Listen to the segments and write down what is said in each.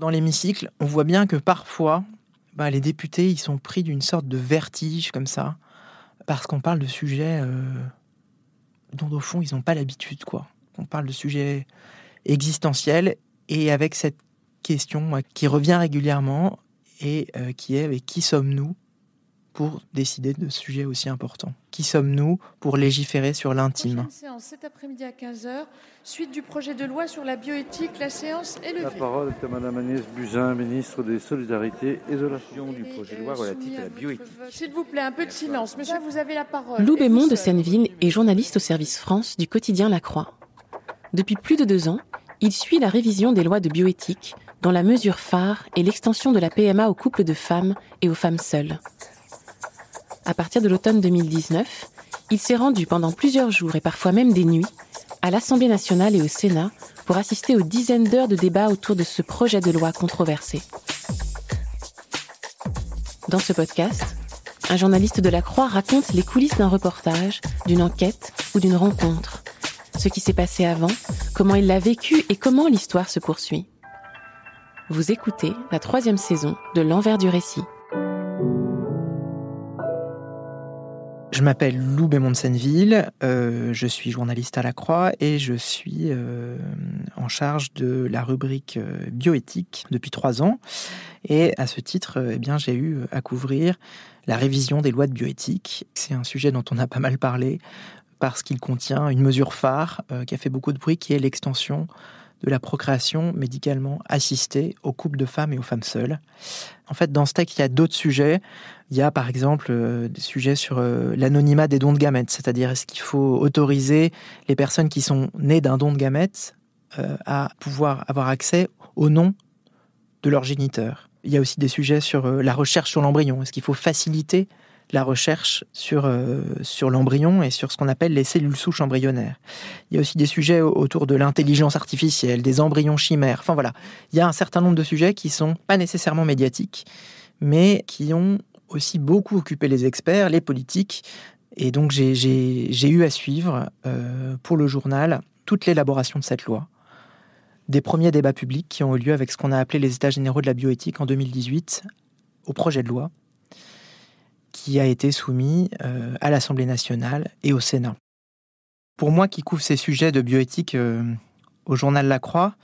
Dans l'hémicycle, on voit bien que parfois, bah, les députés, ils sont pris d'une sorte de vertige comme ça, parce qu'on parle de sujets euh, dont au fond ils n'ont pas l'habitude, quoi. On parle de sujets existentiels et avec cette question qui revient régulièrement et euh, qui est avec qui sommes-nous pour décider de ce sujet aussi important Qui sommes-nous pour légiférer sur l'intime séance cet après-midi à 15h, suite du projet de loi sur la bioéthique. La séance est levée. La parole est à Madame Agnès Buzyn, ministre des Solidarités et de l'Action du projet de loi relatif à la bioéthique. S'il vous plaît, un peu de silence. Monsieur, vous avez la parole. Lou Bémont de Seineville est journaliste au service France du quotidien La Croix. Depuis plus de deux ans, il suit la révision des lois de bioéthique, dont la mesure phare est l'extension de la PMA aux couples de femmes et aux femmes seules à partir de l'automne 2019, il s'est rendu pendant plusieurs jours et parfois même des nuits à l'Assemblée nationale et au Sénat pour assister aux dizaines d'heures de débats autour de ce projet de loi controversé. Dans ce podcast, un journaliste de la Croix raconte les coulisses d'un reportage, d'une enquête ou d'une rencontre, ce qui s'est passé avant, comment il l'a vécu et comment l'histoire se poursuit. Vous écoutez la troisième saison de L'envers du récit. Je m'appelle Lou Bémont de Senneville, euh, je suis journaliste à la Croix et je suis euh, en charge de la rubrique euh, bioéthique depuis trois ans. Et à ce titre, eh j'ai eu à couvrir la révision des lois de bioéthique. C'est un sujet dont on a pas mal parlé parce qu'il contient une mesure phare qui a fait beaucoup de bruit, qui est l'extension de la procréation médicalement assistée aux couples de femmes et aux femmes seules. En fait, dans ce texte, il y a d'autres sujets. Il y a par exemple euh, des sujets sur euh, l'anonymat des dons de gamètes, c'est-à-dire est-ce qu'il faut autoriser les personnes qui sont nées d'un don de gamètes euh, à pouvoir avoir accès au nom de leur géniteur. Il y a aussi des sujets sur la recherche sur l'embryon. Est-ce qu'il faut faciliter la recherche sur, euh, sur l'embryon et sur ce qu'on appelle les cellules souches embryonnaires. Il y a aussi des sujets autour de l'intelligence artificielle, des embryons chimères. Enfin voilà, il y a un certain nombre de sujets qui sont pas nécessairement médiatiques, mais qui ont aussi beaucoup occupé les experts, les politiques. Et donc j'ai eu à suivre euh, pour le journal toute l'élaboration de cette loi des premiers débats publics qui ont eu lieu avec ce qu'on a appelé les États généraux de la bioéthique en 2018 au projet de loi a été soumis euh, à l'Assemblée nationale et au Sénat. Pour moi qui couvre ces sujets de bioéthique euh, au journal La Croix,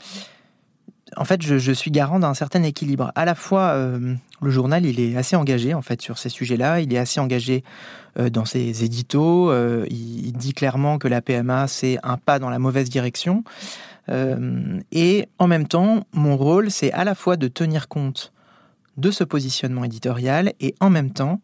en fait, je, suis garant d'un certain équilibre. À la fois, euh, le journal, il est assez engagé en fait sur ces sujets-là. Il est assez engagé dans ses éditos. il, dit clairement que la PMA c'est un pas dans la mauvaise direction. et en même temps, mon rôle, c'est à la fois de tenir compte de ce positionnement éditorial et en même temps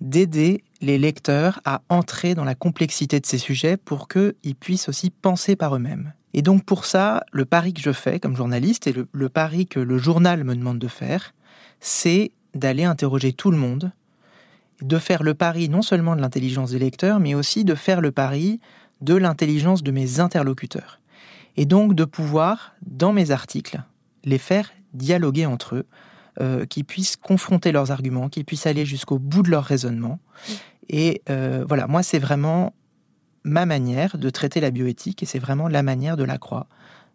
d'aider les lecteurs à entrer dans la complexité de ces sujets pour qu'ils puissent aussi penser par eux-mêmes. Et donc pour ça, le pari que je fais comme journaliste et le, pari que le journal me demande de faire, c'est d'aller interroger tout le monde, de faire le pari non seulement de l'intelligence des lecteurs, mais aussi de faire le pari de l'intelligence de mes interlocuteurs. Et donc de pouvoir, dans mes articles, les faire dialoguer entre eux euh, qui puissent confronter leurs arguments, qui puissent aller jusqu'au bout de leur raisonnement. Et euh, voilà, moi, c'est vraiment ma manière de traiter la bioéthique, et c'est vraiment la manière de la croix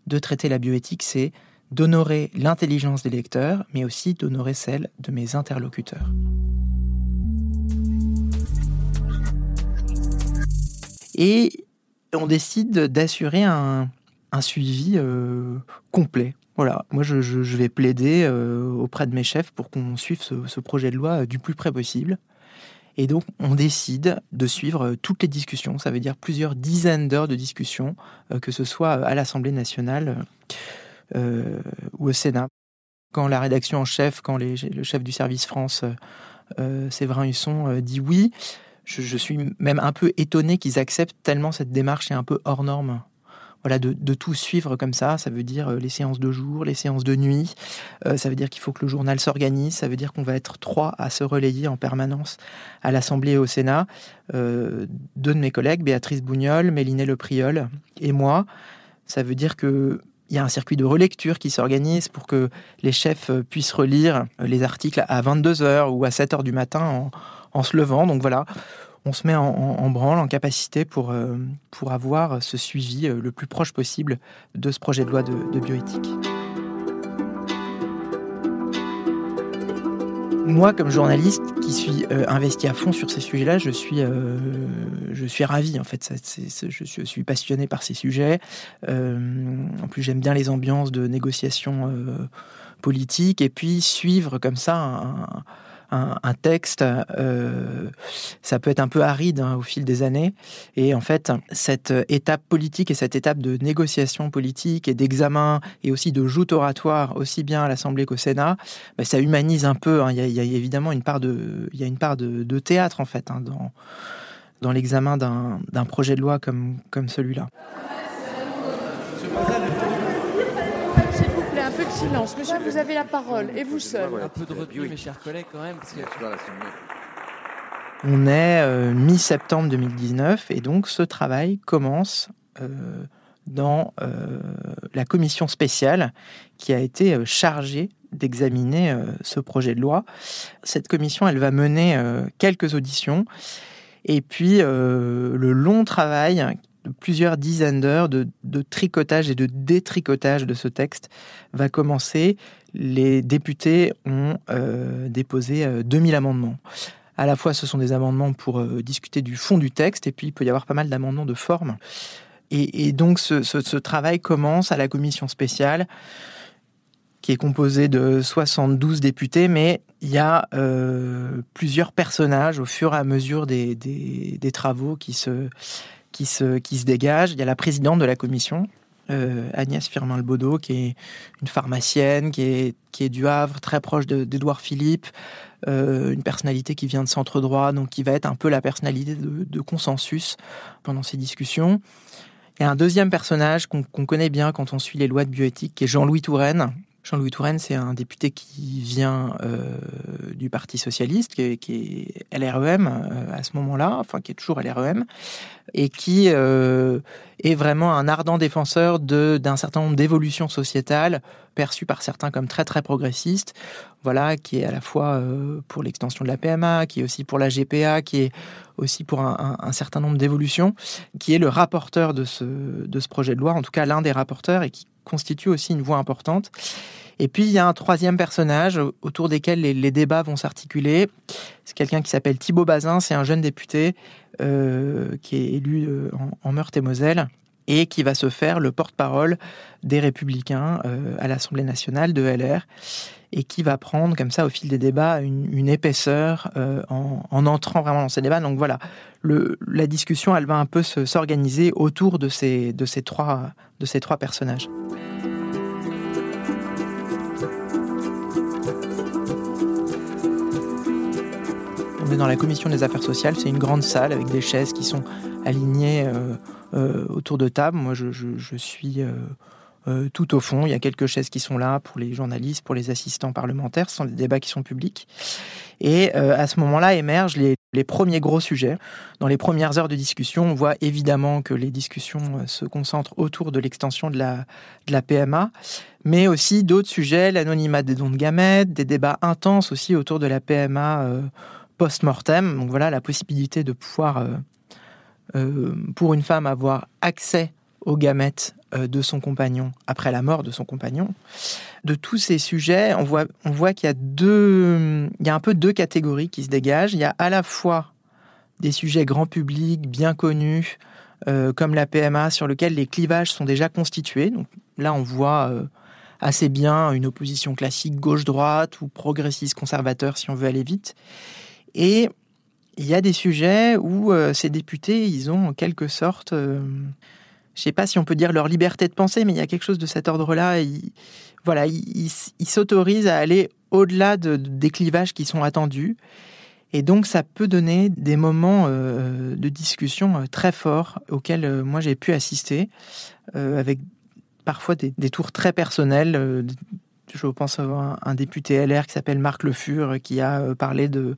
de traiter la bioéthique, c'est d'honorer l'intelligence des lecteurs, mais aussi d'honorer celle de mes interlocuteurs. Et on décide d'assurer un, suivi euh, complet voilà, moi je, vais plaider euh, auprès de mes chefs pour qu'on suive ce, projet de loi euh, du plus près possible. Et donc on décide de suivre euh, toutes les discussions, ça veut dire plusieurs dizaines d'heures de discussions, que ce soit à l'Assemblée nationale ou au Sénat. Quand la rédaction en chef, quand le chef du service France, Séverin Husson, dit oui, je, je, suis même un peu étonné qu'ils acceptent tellement cette démarche est un peu hors norme voilà, de, tout suivre comme ça. Ça veut dire les séances de jour, les séances de nuit. ça veut dire qu'il faut que le journal s'organise. Ça veut dire qu'on va être trois à se relayer en permanence à l'Assemblée et au Sénat. deux de mes collègues, Béatrice Bougnol, Méliné Lepriol et moi. Ça veut dire que il y a un circuit de relecture qui s'organise pour que les chefs puissent relire les articles à 22h ou à 7h du matin en, se levant. Donc voilà, on se met en, branle, en capacité pour, euh, avoir ce suivi euh, le plus proche possible de ce projet de loi de bioéthique. moi, comme journaliste qui suis euh, investi à fond sur ces sujets-là, je suis, ravi. En fait, je, suis passionné par ces sujets. En plus, j'aime bien les ambiances de négociation politique et puis suivre comme ça un, texte, euh, ça peut être un peu aride hein, au fil des années. Et en fait, cette étape politique et cette étape de négociation politique et d'examen et aussi de joute oratoire, aussi bien à l'Assemblée qu'au Sénat, bah, ça humanise un peu. Hein. Il, y a, évidemment une part de, y a une part de, théâtre en fait hein, dans, dans l'examen d'un projet de loi comme, comme celui-là. Silence. Monsieur, vous avez la parole. Et vous seul. Un peu de retenue, mes chers collègues, quand même. On est euh, mi-septembre 2019 et donc ce travail commence euh, dans euh, la commission spéciale qui a été chargée d'examiner ce projet de loi. Cette commission, elle va mener quelques auditions et puis le long travail de plusieurs dizaines d'heures de, tricotage et de détricotage de ce texte va commencer. Les députés ont euh, déposé 2000 euh, amendements. À la fois, ce sont des amendements pour euh, discuter du fond du texte, et puis il peut y avoir pas mal d'amendements de forme. Et, donc, ce, travail commence à la commission spéciale, qui est composée de 72 députés, mais il y a plusieurs personnages au fur et à mesure des travaux qui se, qui se, qui se dégage. Il y a la présidente de la commission, euh, Agnès Firmin-Lebaudot, qui est une pharmacienne, qui est, qui est du Havre, très proche d'Edouard Philippe, euh, une personnalité qui vient de centre droit, donc qui va être un peu la personnalité de, consensus pendant ces discussions. Il y a un deuxième personnage qu'on connaît bien quand on suit les lois de bioéthique, qui est Jean-Louis Touraine, Jean-Louis Touraine, c'est un député qui vient euh, du Parti socialiste, qui est, LREM euh, à ce moment-là, enfin qui est toujours LREM, et qui euh, est vraiment un ardent défenseur d'un certain nombre d'évolutions sociétales perçues par certains comme très très progressistes. Voilà, qui est à la fois pour l'extension de la PMA, qui est aussi pour la GPA, qui est aussi pour un, certain nombre d'évolutions, qui est le rapporteur de ce, de ce projet de loi, en tout cas l'un des rapporteurs, et qui constitue aussi une voix importante. Et puis, il y a un troisième personnage autour desquels les, débats vont s'articuler. C'est quelqu'un qui s'appelle Thibaut Bazin, c'est un jeune député euh, qui est élu euh, en, Meurthe-et-Moselle et qui va se faire le porte-parole des républicains euh, à l'Assemblée nationale de LR et qui va prendre comme ça au fil des débats une, épaisseur en, entrant vraiment dans ces débats. Donc voilà, la discussion, elle va un peu s'organiser autour de ces, trois, de ces trois personnages. dans la commission des affaires sociales. C'est une grande salle avec des chaises qui sont alignées euh, euh, autour de table. Moi, je, suis euh, tout au fond. Il y a quelques chaises qui sont là pour les journalistes, pour les assistants parlementaires. Ce sont des débats qui sont publics. Et à ce moment-là émergent les, premiers gros sujets. Dans les premières heures de discussion, on voit évidemment que les discussions se concentrent autour de l'extension de la, PMA, mais aussi d'autres sujets, l'anonymat des dons de gamètes, des débats intenses aussi autour de la PMA post-mortem. Donc voilà la possibilité de pouvoir, euh, euh, pour une femme, avoir accès aux gamètes euh, de son compagnon après la mort de son compagnon. De tous ces sujets, on voit, qu'il y a deux, il y a un peu deux catégories qui se dégagent. Il y a à la fois des sujets grand public, bien connus, comme la PMA, sur lesquels les clivages sont déjà constitués. Donc là, on voit assez bien une opposition classique gauche-droite ou progressiste-conservateur, si on veut aller vite. Et il y a des sujets où euh, ces députés, ils ont en quelque sorte, euh, je ne sais pas si on peut dire leur liberté de penser, mais il y a quelque chose de cet ordre-là. Ils, voilà, ils s'autorisent à aller au-delà de, des clivages qui sont attendus. Et donc, ça peut donner des moments de discussion très forts auxquels moi j'ai pu assister, avec parfois des, tours très personnels. je pense à un, un député LR qui s'appelle Marc Le Fur qui a parlé de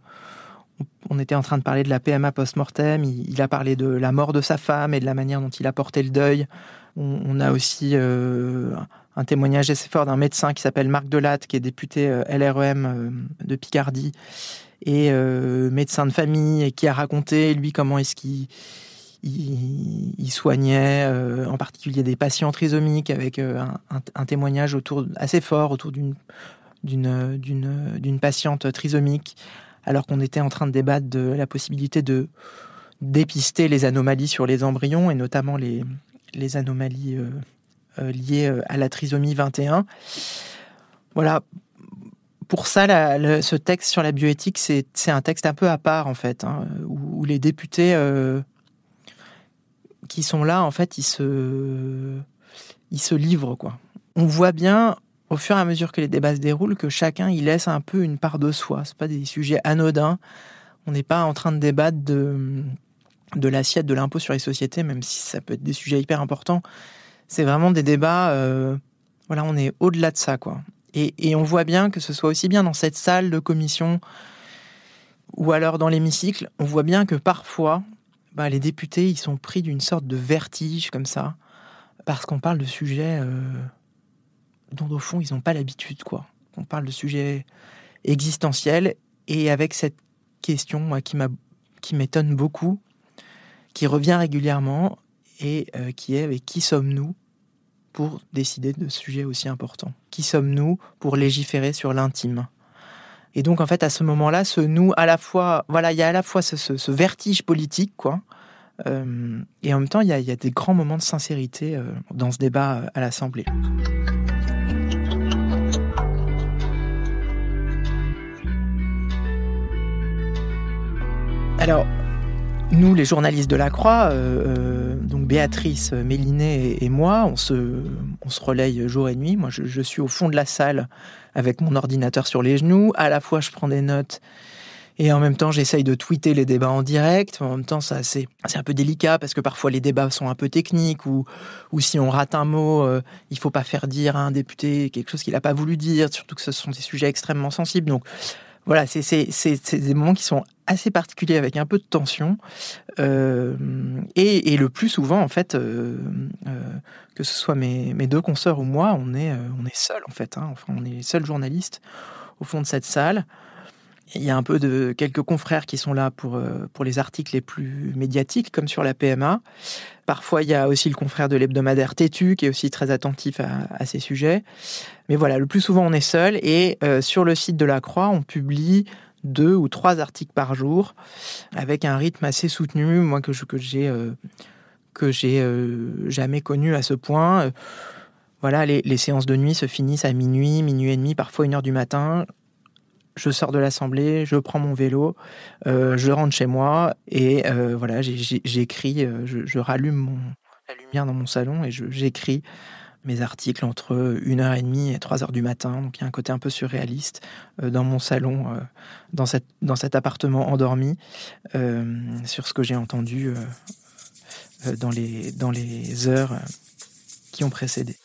on était en train de parler de la PMA post-mortem, il, a parlé de la mort de sa femme et de la manière dont il a porté le deuil. On, a aussi euh, un témoignage assez fort d'un médecin qui s'appelle Marc Delatte, qui est député euh, LREM euh, de Picardie et médecin de famille, et qui a raconté, lui, comment est-ce qu'il il, soignait en particulier des patients trisomiques avec un, témoignage autour assez fort autour d'une d'une patiente trisomique alors qu'on était en train de débattre de la possibilité de dépister les anomalies sur les embryons, et notamment les, les anomalies euh, euh, liées euh, à la trisomie 21. Voilà. Pour ça, ce texte sur la bioéthique, c'est un texte un peu à part, en fait, hein, où, les députés qui sont là, en fait, ils se, ils se livrent, quoi. On voit bien au fur et à mesure que les débats se déroulent, que chacun y laisse un peu une part de soi. C'est pas des sujets anodins. On n'est pas en train de débattre de, l'assiette de l'impôt sur les sociétés, même si ça peut être des sujets hyper importants. C'est vraiment des débats. Euh, voilà, on est au-delà de ça, quoi. Et, et, on voit bien que ce soit aussi bien dans cette salle de commission ou alors dans l'hémicycle, on voit bien que parfois, bah, les députés, ils sont pris d'une sorte de vertige comme ça, parce qu'on parle de sujets. Euh, dont au fond ils n'ont pas l'habitude, quoi. On parle de sujets existentiels et avec cette question qui m'a qui m'étonne beaucoup, qui revient régulièrement et euh, qui est avec qui sommes-nous pour décider de sujets aussi importants? Qui sommes-nous pour légiférer sur l'intime? Et donc en fait à ce moment-là, ce nous à la fois, voilà, il y a à la fois ce, vertige politique, quoi, euh, et en même temps il y, a, des grands moments de sincérité euh, dans ce débat à l'Assemblée. Alors, nous, les journalistes de la Croix, euh, euh, donc Béatrice, Mélinet et, moi, on se, on relaye jour et nuit. Moi, je, suis au fond de la salle avec mon ordinateur sur les genoux. À la fois, je prends des notes et en même temps, j'essaye de tweeter les débats en direct. En même temps, c'est, un peu délicat parce que parfois les débats sont un peu techniques ou, ou si on rate un mot, euh, il faut pas faire dire à un député quelque chose qu'il n'a pas voulu dire, surtout que ce sont des sujets extrêmement sensibles. Donc, voilà, c'est des moments qui sont assez particuliers avec un peu de tension. Euh, et, le plus souvent, en fait, euh, euh, que ce soit mes, deux consoeurs ou moi, on est, on est seuls, en fait. Hein. enfin, on est les seuls journalistes au fond de cette salle. Il y a un peu de quelques confrères qui sont là pour, pour les articles les plus médiatiques, comme sur la PMA. Parfois, il y a aussi le confrère de l'hebdomadaire Tétu, qui est aussi très attentif à, ces sujets. Mais voilà, le plus souvent, on est seul. Et sur le site de la Croix, on publie deux ou trois articles par jour, avec un rythme assez soutenu, moi, que, que j'ai euh, que j'ai jamais connu à ce point. Voilà, les, les séances de nuit se finissent à minuit, minuit et demi, parfois une heure du matin je sors de l'assemblée, je prends mon vélo, euh, je rentre chez moi et euh, voilà, j'écris, euh, je, rallume la lumière dans mon salon et j'écris mes articles entre 1h30 et 3h du matin. Donc il y a un côté un peu surréaliste dans mon salon, dans, cette, dans cet appartement endormi, sur ce que j'ai entendu dans, les, dans les heures qui ont précédé.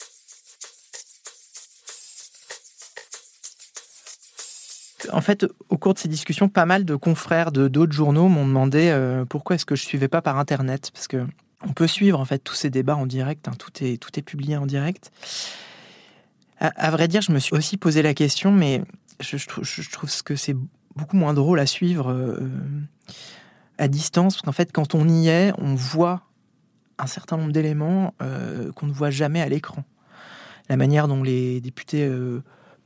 En fait, au cours de ces discussions, pas mal de confrères de d'autres journaux m'ont demandé euh, pourquoi est-ce que je suivais pas par internet, parce que on peut suivre en fait tous ces débats en direct, hein, tout est tout est publié en direct. À, vrai dire, je me suis aussi posé la question, mais je, trouve, je trouve que c'est beaucoup moins drôle à suivre euh, à distance, parce qu'en fait, quand on y est, on voit un certain nombre d'éléments euh, qu'on ne voit jamais à l'écran. La manière dont les députés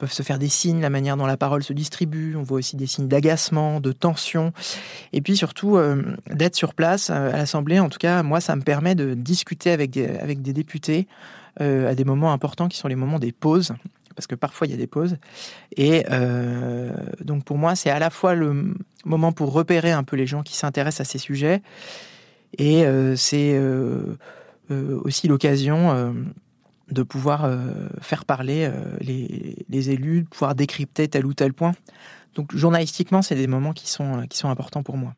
peuvent se faire des signes, la manière dont la parole se distribue. On voit aussi des signes d'agacement, de tension. Et puis surtout, euh, d'être sur place euh, à l'Assemblée. En tout cas, moi, ça me permet de discuter avec des, avec des députés euh, à des moments importants qui sont les moments des pauses. Parce que parfois, il y a des pauses. Et donc, pour moi, c'est à la fois le moment pour repérer un peu les gens qui s'intéressent à ces sujets. Et c'est aussi l'occasion de pouvoir euh, faire parler euh, les, élus, de pouvoir décrypter tel ou tel point. Donc journalistiquement, c'est des moments qui sont, qui sont importants pour moi.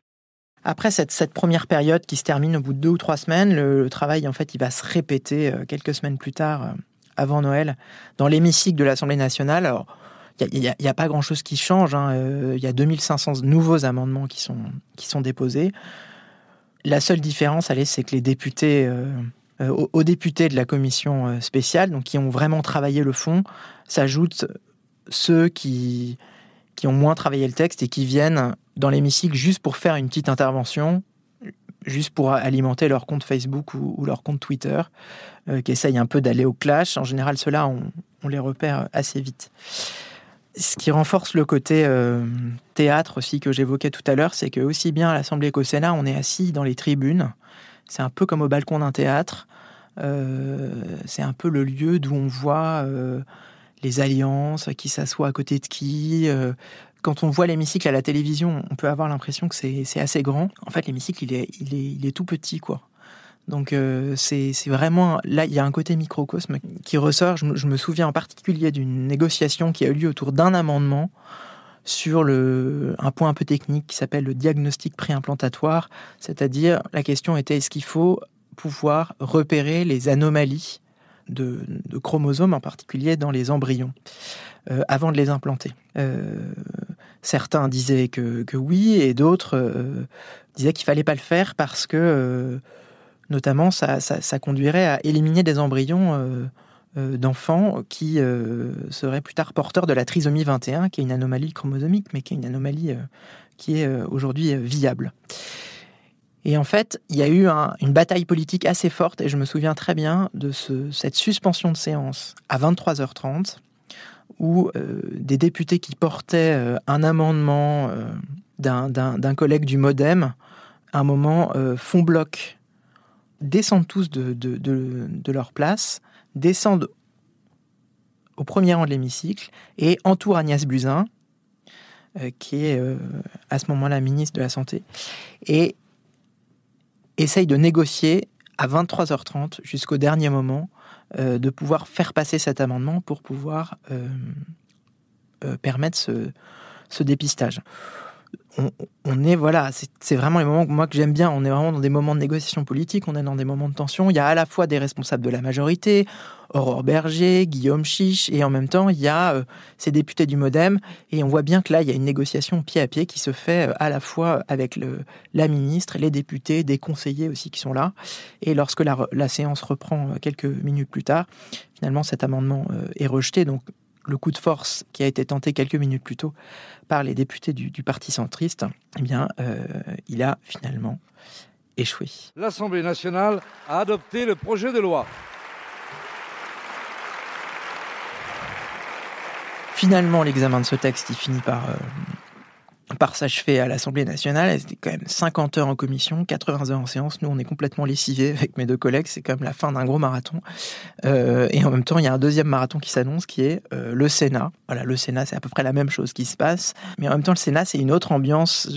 Après cette, cette, première période qui se termine au bout de deux ou trois semaines, le, travail en fait il va se répéter quelques semaines plus tard, avant Noël, dans l'hémicycle de l'Assemblée nationale. Alors, il n'y a, pas grand-chose qui change. Hein. Il y a 2500 nouveaux amendements qui sont, qui sont déposés. La seule différence, allez, c'est que les députés, euh, euh, aux, députés de la commission euh, spéciale, donc qui ont vraiment travaillé le fond, s'ajoutent ceux qui, qui ont moins travaillé le texte et qui viennent dans l'hémicycle juste pour faire une petite intervention, juste pour alimenter leur compte Facebook ou, leur compte Twitter, qui essayent un peu d'aller au clash. En général, ceux-là, on, les repère assez vite. Ce qui renforce le côté euh, théâtre aussi que j'évoquais tout à l'heure, c'est que aussi bien à l'Assemblée qu'au Sénat, on est assis dans les tribunes. C'est un peu comme au balcon d'un théâtre. Euh, c'est un peu le lieu d'où on voit euh, les alliances, qui s'assoit à côté de qui. quand on voit l'hémicycle à la télévision, on peut avoir l'impression que c'est assez grand. En fait, l'hémicycle, il est, tout petit, quoi. Donc euh, c'est vraiment là il y a un côté microcosme qui ressort. Je, me souviens en particulier d'une négociation qui a eu lieu autour d'un amendement sur un point un peu technique qui s'appelle le diagnostic préimplantatoire, c'est-à-dire la question était est-ce qu'il faut pouvoir repérer les anomalies de, chromosomes en particulier dans les embryons euh, avant de les implanter? Euh, certains disaient que, oui et d'autres disaient qu'il fallait pas le faire parce que Notamment, ça, conduirait à éliminer des embryons euh, euh, d'enfants qui euh, seraient plus tard porteurs de la trisomie 21, qui est une anomalie chromosomique, mais qui est une anomalie qui est aujourd'hui viable. Et en fait, il y a eu une bataille politique assez forte, et je me souviens très bien de cette suspension de séance à 23h30, où des députés qui portaient un amendement d'un collègue du Modem, à un moment, font bloc descendent tous de, leur place, descendent au premier rang de l'hémicycle et entourent Agnès Buzyn, euh, qui est euh, à ce moment-là ministre de la Santé, et essayent de négocier à 23h30 jusqu'au dernier moment euh, de pouvoir faire passer cet amendement pour pouvoir permettre ce dépistage on, est, voilà, c'est vraiment les moments moi que j'aime bien. On est vraiment dans des moments de négociation politique, on est dans des moments de tension. Il y a à la fois des responsables de la majorité, Aurore Berger, Guillaume Chiche, et en même temps, il y a euh, ces députés du Modem. Et on voit bien que là, il y a une négociation pied à pied qui se fait euh, à la fois avec la ministre, les députés, des conseillers aussi qui sont là. Et lorsque la, la séance reprend euh, quelques minutes plus tard, finalement, cet amendement est rejeté. Donc, le coup de force qui a été tenté quelques minutes plus tôt par les députés du, Parti centriste, eh bien, euh, il a finalement échoué. L'Assemblée nationale a adopté le projet de loi. Finalement, l'examen de ce texte, il finit par, euh, par s'achever à l'Assemblée nationale. C'était quand même 50 heures en commission, 80 heures en séance. Nous, on est complètement lessivés avec mes deux collègues. C'est quand même la fin d'un gros marathon. Euh, et en même temps, il y a un deuxième marathon qui s'annonce, qui est euh, le Sénat. Voilà, le Sénat, c'est à peu près la même chose qui se passe. Mais en même temps, le Sénat, c'est une autre ambiance.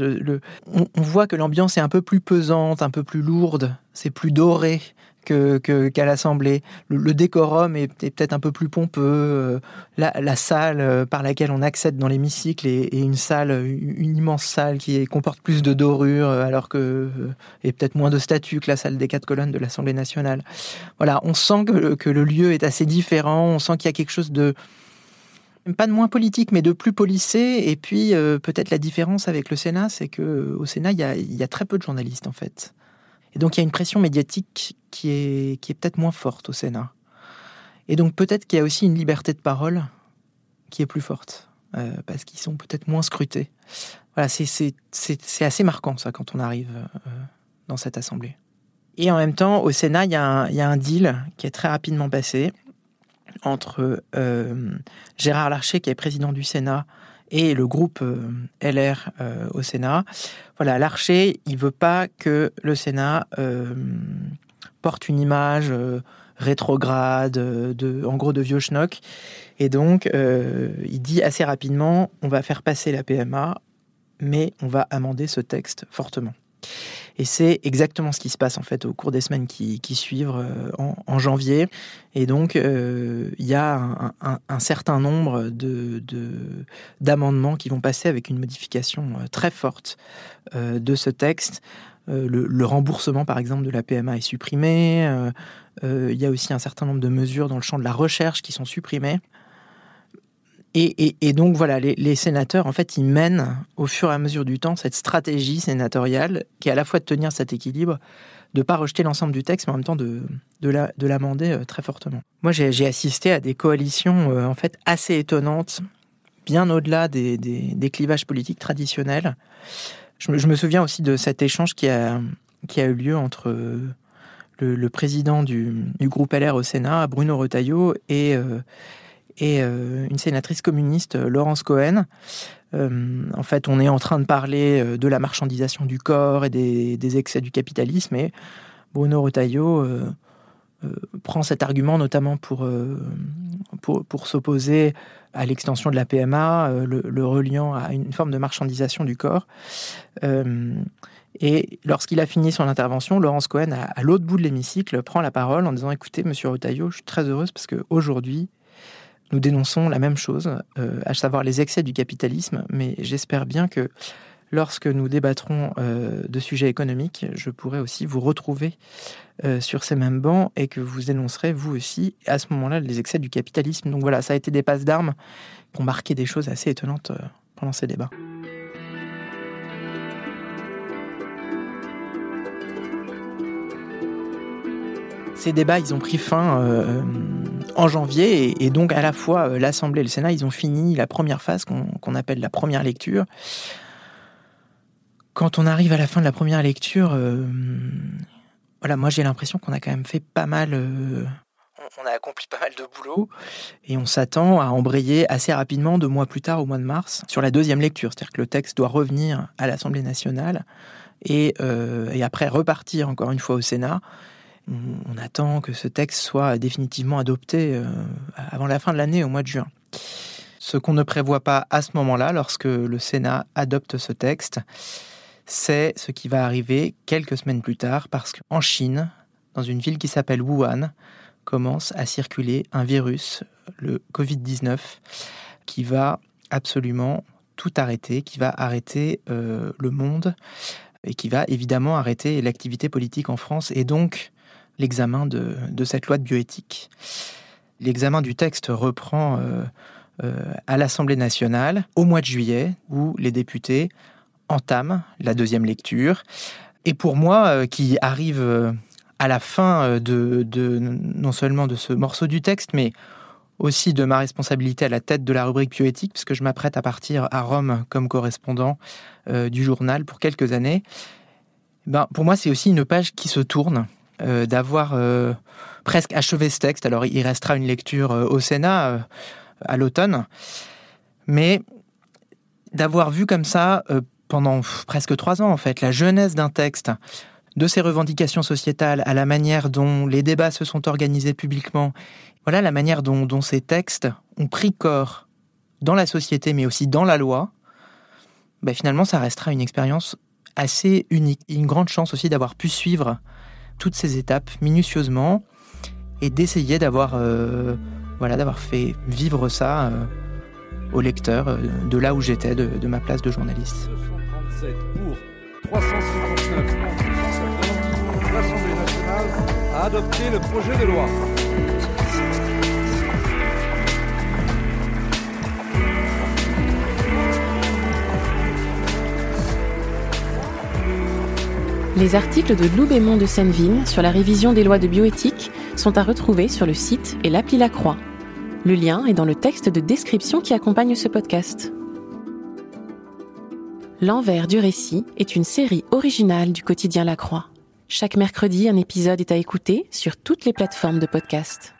On voit que l'ambiance est un peu plus pesante, un peu plus lourde. C'est plus doré qu'à l'Assemblée. Le, décorum est, peut-être un peu plus pompeux. Euh, la, salle euh, par laquelle on accède dans l'hémicycle est, une salle, une immense salle qui comporte plus de dorures, euh, alors que et peut-être moins de statues que la salle des quatre colonnes de l'Assemblée nationale. Voilà, on sent que, le lieu est assez différent. On sent qu'il y a quelque chose de pas de moins politique, mais de plus policé. Et puis, peut-être la différence avec le Sénat, c'est que au Sénat, il y a, très peu de journalistes, en fait. Et donc il y a une pression médiatique qui est, qui est peut-être moins forte au Sénat. Et donc peut-être qu'il y a aussi une liberté de parole qui est plus forte, euh, parce qu'ils sont peut-être moins scrutés. Voilà, c'est assez marquant ça quand on arrive euh, dans cette assemblée. Et en même temps, au Sénat, il y, a un, y a un deal qui est très rapidement passé entre euh, Gérard Larcher, qui est président du Sénat, et le groupe euh, LR euh, au Sénat. Voilà, Larcher, il veut pas que le Sénat euh, porte une image rétrograde, de, en gros de vieux schnock. Et donc, il dit assez rapidement, on va faire passer la PMA, mais on va amender ce texte fortement. Et c'est exactement ce qui se passe en fait au cours des semaines qui, suivent euh, en, janvier. Et donc, euh, il y a un, certain nombre de, d'amendements qui vont passer avec une modification euh, très forte de ce texte. Le, remboursement, par exemple, de la PMA est supprimé. il y a aussi un certain nombre de mesures dans le champ de la recherche qui sont supprimées. Et, donc voilà, les, sénateurs, en fait, ils mènent au fur et à mesure du temps cette stratégie sénatoriale qui est à la fois de tenir cet équilibre, de ne pas rejeter l'ensemble du texte, mais en même temps de, de l'amender euh, très fortement. Moi, j'ai assisté à des coalitions euh, en fait assez étonnantes, bien au-delà des, clivages politiques traditionnels. Je, me souviens aussi de cet échange qui a, qui a eu lieu entre le, président du, groupe LR au Sénat, Bruno Retailleau, et... Euh, et euh, une sénatrice communiste, euh, Laurence Cohen. Euh, en fait, on est en train de parler de la marchandisation du corps et des, excès du capitalisme. Et Bruno Retailleau prend cet argument notamment pour, pour, s'opposer à l'extension de la PMA, le, reliant à une forme de marchandisation du corps. et lorsqu'il a fini son intervention, Laurence Cohen, à, l'autre bout de l'hémicycle, prend la parole en disant Écoutez, monsieur Retailleau, je suis très heureuse parce qu'aujourd'hui, nous dénonçons la même chose, euh, à savoir les excès du capitalisme, mais j'espère bien que lorsque nous débattrons euh, de sujets économiques, je pourrai aussi vous retrouver euh, sur ces mêmes bancs et que vous dénoncerez vous aussi à ce moment-là les excès du capitalisme. Donc voilà, ça a été des passes d'armes qui ont marqué des choses assez étonnantes pendant ces débats. Ces débats, ils ont pris fin en janvier. Et, donc, à la fois, euh, l'Assemblée et le Sénat, ils ont fini la première phase qu'on appelle la première lecture. Quand on arrive à la fin de la première lecture, euh, voilà, moi j'ai l'impression qu'on a quand même fait pas mal. Euh, on a accompli pas mal de boulot et on s'attend à embrayer assez rapidement, deux mois plus tard, au mois de mars, sur la deuxième lecture. C'est-à-dire que le texte doit revenir à l'Assemblée nationale et, et après repartir encore une fois au Sénat on, attend que ce texte soit définitivement adopté euh, avant la fin de l'année, au mois de juin. Ce qu'on ne prévoit pas à ce moment-là, lorsque le Sénat adopte ce texte, c'est ce qui va arriver quelques semaines plus tard, parce qu'en Chine, dans une ville qui s'appelle Wuhan, commence à circuler un virus, le Covid-19, qui va absolument tout arrêter, qui va arrêter euh, le monde et qui va évidemment arrêter l'activité politique en France et donc l'examen de, cette loi de bioéthique. L'examen du texte reprend euh, euh, à l'Assemblée nationale au mois de juillet, où les députés entament la deuxième lecture. Et pour moi, euh, qui arrive à la fin de, non seulement de ce morceau du texte, mais aussi de ma responsabilité à la tête de la rubrique bioéthique, puisque je m'apprête à partir à Rome comme correspondant du journal pour quelques années. Ben, pour moi, c'est aussi une page qui se tourne euh, d'avoir euh, presque achevé ce texte. Alors il restera une lecture euh, au Sénat à l'automne, mais d'avoir vu comme ça pendant presque trois ans en fait la jeunesse d'un texte, de ses revendications sociétales à la manière dont les débats se sont organisés publiquement, voilà la manière dont, ces textes ont pris corps dans la société mais aussi dans la loi, ben finalement ça restera une expérience assez unique. Une grande chance aussi d'avoir pu suivre toutes ces étapes minutieusement et d'essayer d'avoir euh, fait vivre ça euh, au euh, de là où j'étais, de, ma place de journaliste. 237 pour 359 L'Assemblée nationale a adopté le projet de loi. Les articles de Lou Bémont de Senneville sur la révision des lois de bioéthique sont à retrouver sur le site et l'appli La Croix. Le lien est dans le texte de description qui accompagne ce podcast. L'envers du récit est une série originale du quotidien La Croix. Chaque mercredi, un épisode est à écouter sur toutes les plateformes de podcast.